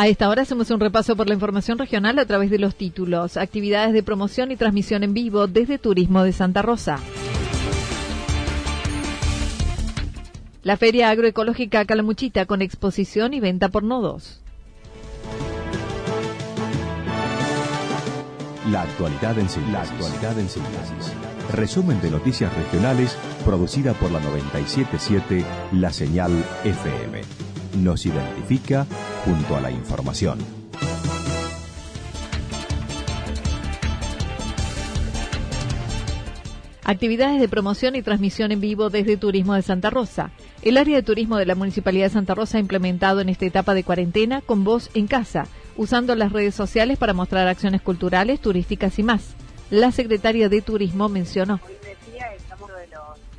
A esta hora hacemos un repaso por la información regional a través de los títulos, actividades de promoción y transmisión en vivo desde Turismo de Santa Rosa. La Feria Agroecológica Calamuchita con exposición y venta por nodos. La actualidad en síntesis. Resumen de noticias regionales producida por la 977 La Señal FM nos identifica junto a la información. Actividades de promoción y transmisión en vivo desde Turismo de Santa Rosa. El área de turismo de la Municipalidad de Santa Rosa ha implementado en esta etapa de cuarentena con voz en casa, usando las redes sociales para mostrar acciones culturales, turísticas y más. La secretaria de Turismo mencionó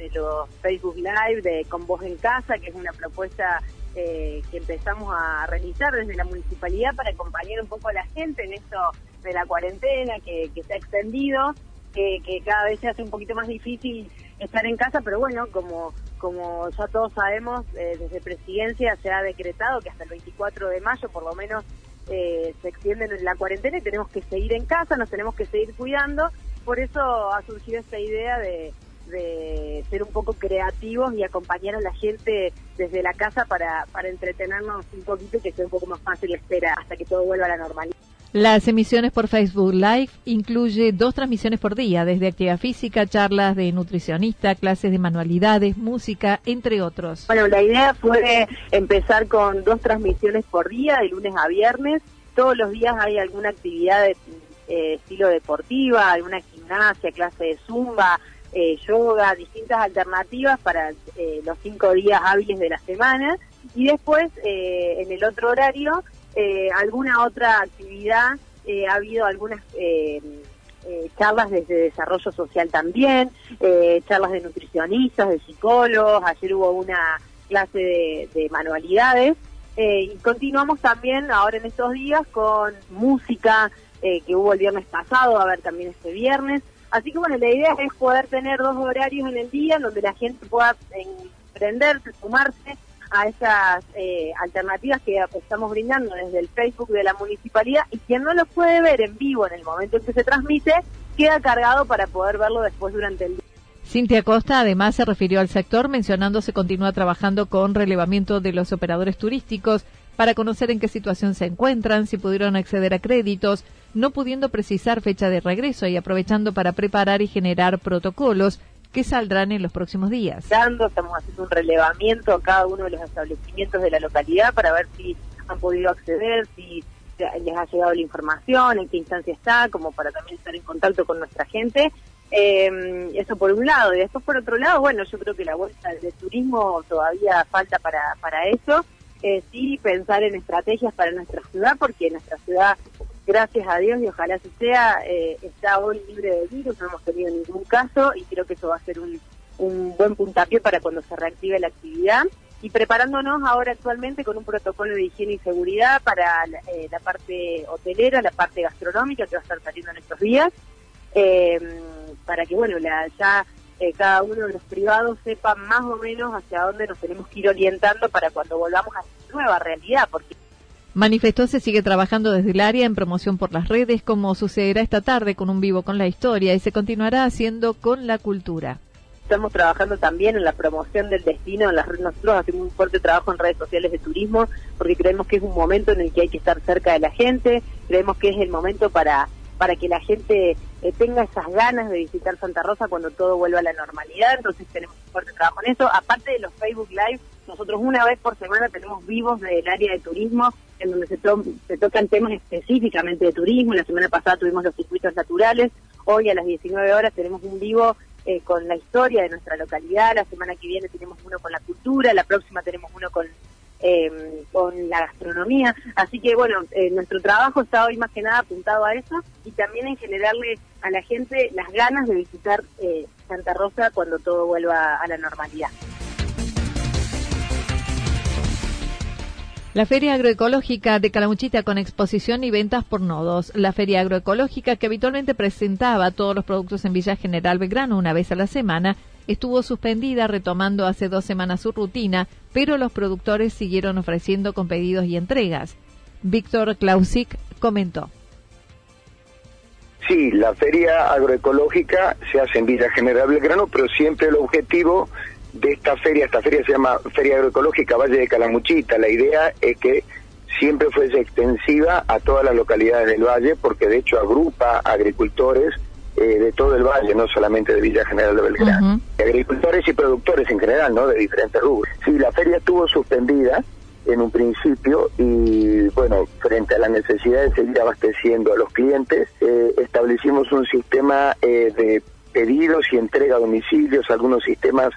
de los Facebook Live de Con Voz en Casa, que es una propuesta eh, que empezamos a realizar desde la municipalidad para acompañar un poco a la gente en esto de la cuarentena que, se ha extendido, que, cada vez se hace un poquito más difícil estar en casa, pero bueno, como, como ya todos sabemos, eh, desde presidencia se ha decretado que hasta el 24 de mayo por lo menos eh, se extiende la cuarentena y tenemos que seguir en casa, nos tenemos que seguir cuidando, por eso ha surgido esta idea de de ser un poco creativos y acompañar a la gente desde la casa para, para entretenernos un poquito y que sea un poco más fácil espera hasta que todo vuelva a la normalidad. Las emisiones por Facebook Live incluye dos transmisiones por día, desde actividad física, charlas de nutricionista, clases de manualidades, música, entre otros. Bueno, la idea fue empezar con dos transmisiones por día, de lunes a viernes. Todos los días hay alguna actividad de eh, estilo deportiva, alguna gimnasia, clase de zumba, eh, yoga, distintas alternativas para eh, los cinco días hábiles de la semana. Y después eh, en el otro horario alguna otra actividad, ha habido algunas charlas desde desarrollo social también, charlas de nutricionistas, de psicólogos, ayer hubo una clase de, de manualidades. Y continuamos también ahora en estos días con música que hubo el viernes pasado, a ver también este viernes, Así que bueno, la idea es poder tener dos horarios en el día donde la gente pueda emprenderse, sumarse a esas eh, alternativas que estamos brindando desde el Facebook de la municipalidad y quien no lo puede ver en vivo en el momento en que se transmite, queda cargado para poder verlo después durante el día. Cintia Costa además se refirió al sector mencionando se continúa trabajando con relevamiento de los operadores turísticos para conocer en qué situación se encuentran, si pudieron acceder a créditos, no pudiendo precisar fecha de regreso y aprovechando para preparar y generar protocolos que saldrán en los próximos días. Estamos haciendo un relevamiento a cada uno de los establecimientos de la localidad para ver si han podido acceder, si les ha llegado la información, en qué instancia está, como para también estar en contacto con nuestra gente. Eh, eso por un lado. Y después por otro lado, bueno, yo creo que la vuelta de turismo todavía falta para, para eso. Eh, sí, pensar en estrategias para nuestra ciudad, porque nuestra ciudad gracias a Dios y ojalá así sea, eh, está hoy libre de virus, no hemos tenido ningún caso y creo que eso va a ser un, un buen puntapié para cuando se reactive la actividad. Y preparándonos ahora actualmente con un protocolo de higiene y seguridad para la, eh, parte hotelera, la parte gastronómica que va a estar saliendo en estos días, eh, para que bueno, la, ya eh, cada uno de los privados sepa más o menos hacia dónde nos tenemos que ir orientando para cuando volvamos a esta nueva realidad, porque Manifestó se sigue trabajando desde el área en promoción por las redes, como sucederá esta tarde con un vivo con la historia, y se continuará haciendo con la cultura. Estamos trabajando también en la promoción del destino. En las, nosotros hacemos un fuerte trabajo en redes sociales de turismo porque creemos que es un momento en el que hay que estar cerca de la gente. Creemos que es el momento para para que la gente eh, tenga esas ganas de visitar Santa Rosa cuando todo vuelva a la normalidad. Entonces tenemos un fuerte trabajo en eso. Aparte de los Facebook Live, nosotros una vez por semana tenemos vivos del área de turismo en donde se, tocan temas específicamente de turismo. La semana pasada tuvimos los circuitos naturales. Hoy a las 19 horas tenemos un vivo eh, con la historia de nuestra localidad. La semana que viene tenemos uno con la cultura. La próxima tenemos uno con eh, con la gastronomía. Así que bueno, eh, nuestro trabajo está hoy más que nada apuntado a eso y también en generarle a la gente las ganas de visitar eh, Santa Rosa cuando todo vuelva a la normalidad. La Feria Agroecológica de Calamuchita con exposición y ventas por nodos. La Feria Agroecológica que habitualmente presentaba todos los productos en Villa General Belgrano una vez a la semana, estuvo suspendida retomando hace dos semanas su rutina, pero los productores siguieron ofreciendo con pedidos y entregas. Víctor Klausik comentó. Sí, la feria agroecológica se hace en Villa General Belgrano, pero siempre el objetivo de esta feria, esta feria se llama Feria Agroecológica Valle de Calamuchita, la idea es que siempre fuese extensiva a todas las localidades del valle, porque de hecho agrupa agricultores eh, de todo el valle, no solamente de Villa General de Belgrano. Agricultores y productores en general, ¿no? De diferentes rubros. Sí, la feria estuvo suspendida en un principio y bueno, frente a la necesidad de seguir abasteciendo a los clientes, eh, establecimos un sistema eh, de pedidos y entrega a domicilios, algunos sistemas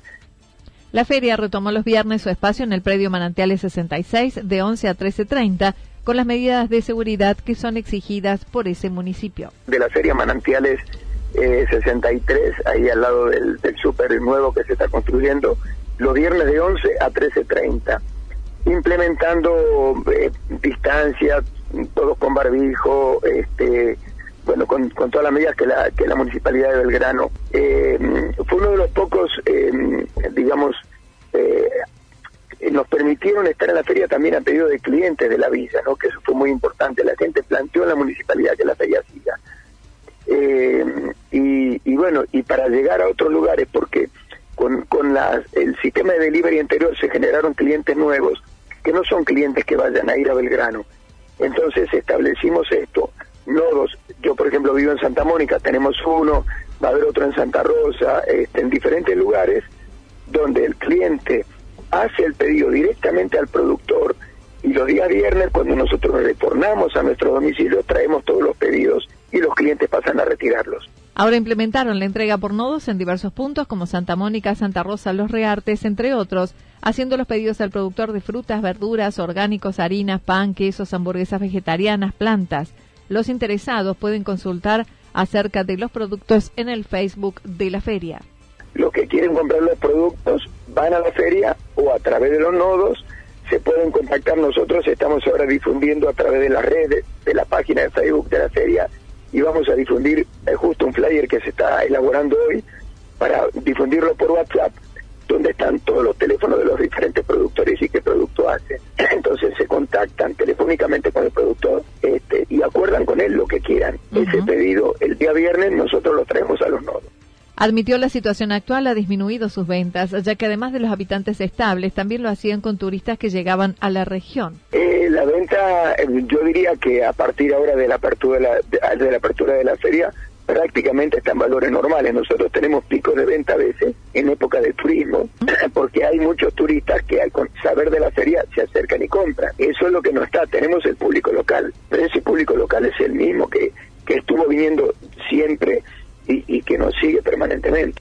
la feria retomó los viernes su espacio en el predio Manantiales 66 de 11 a 13.30 con las medidas de seguridad que son exigidas por ese municipio. De la feria Manantiales 63, eh, ahí al lado del, del súper nuevo que se está construyendo, los viernes de 11 a 13.30, implementando eh, distancia, todos con barbijo, este, bueno, con, todas las medidas que la, que la Municipalidad de Belgrano. Eh, fue uno de los pocos, digamos, nos permitieron estar en la feria también a pedido de clientes de la villa, ¿no? que eso fue muy importante. La gente planteó en la municipalidad que la feria siga. Eh, y, bueno, y para llegar a otros lugares, porque con, con el sistema de delivery anterior se generaron clientes nuevos, que no son clientes que vayan a ir a Belgrano. Entonces establecimos esto, nodos, yo por ejemplo vivo en Santa Mónica, tenemos uno, va a haber otro en Santa Rosa, este, en diferentes lugares, donde el cliente hace el pedido directamente al productor y los días viernes cuando nosotros retornamos a nuestro domicilio traemos todos los pedidos y los clientes pasan a retirarlos. Ahora implementaron la entrega por nodos en diversos puntos como Santa Mónica, Santa Rosa, Los Reartes, entre otros, haciendo los pedidos al productor de frutas, verduras, orgánicos, harinas, pan, quesos, hamburguesas vegetarianas, plantas. Los interesados pueden consultar acerca de los productos en el Facebook de la feria. Los que quieren comprar los productos van a la feria o a través de los nodos se pueden contactar nosotros, estamos ahora difundiendo a través de las redes, de la página de Facebook de la feria y vamos a difundir eh, justo un flyer que se está elaborando hoy para difundirlo por WhatsApp donde están todos los teléfonos de los diferentes productores y qué producto hacen. Entonces se contactan telefónicamente con el productor este, y acuerdan con él lo que quieran. Ese pedido el día viernes nosotros lo traemos a los nodos. Admitió la situación actual ha disminuido sus ventas, ya que además de los habitantes estables, también lo hacían con turistas que llegaban a la región. Eh, la venta, eh, yo diría que a partir ahora de la apertura de la, de, la apertura de la feria, prácticamente está en valores normales. Nosotros tenemos picos de venta a veces en época de turismo, porque hay muchos turistas que al saber de la feria se acercan y compran. Eso es lo que no está. Tenemos el público local, pero ese público local es el mismo que, que estuvo viniendo siempre y, que nos sigue permanentemente.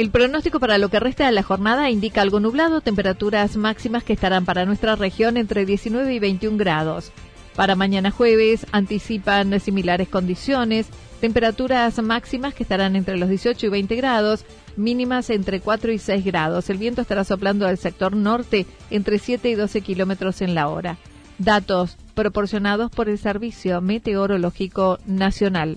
El pronóstico para lo que resta de la jornada indica algo nublado, temperaturas máximas que estarán para nuestra región entre 19 y 21 grados. Para mañana jueves anticipan similares condiciones, temperaturas máximas que estarán entre los 18 y 20 grados, mínimas entre 4 y 6 grados. El viento estará soplando del sector norte entre 7 y 12 kilómetros en la hora. Datos proporcionados por el Servicio Meteorológico Nacional.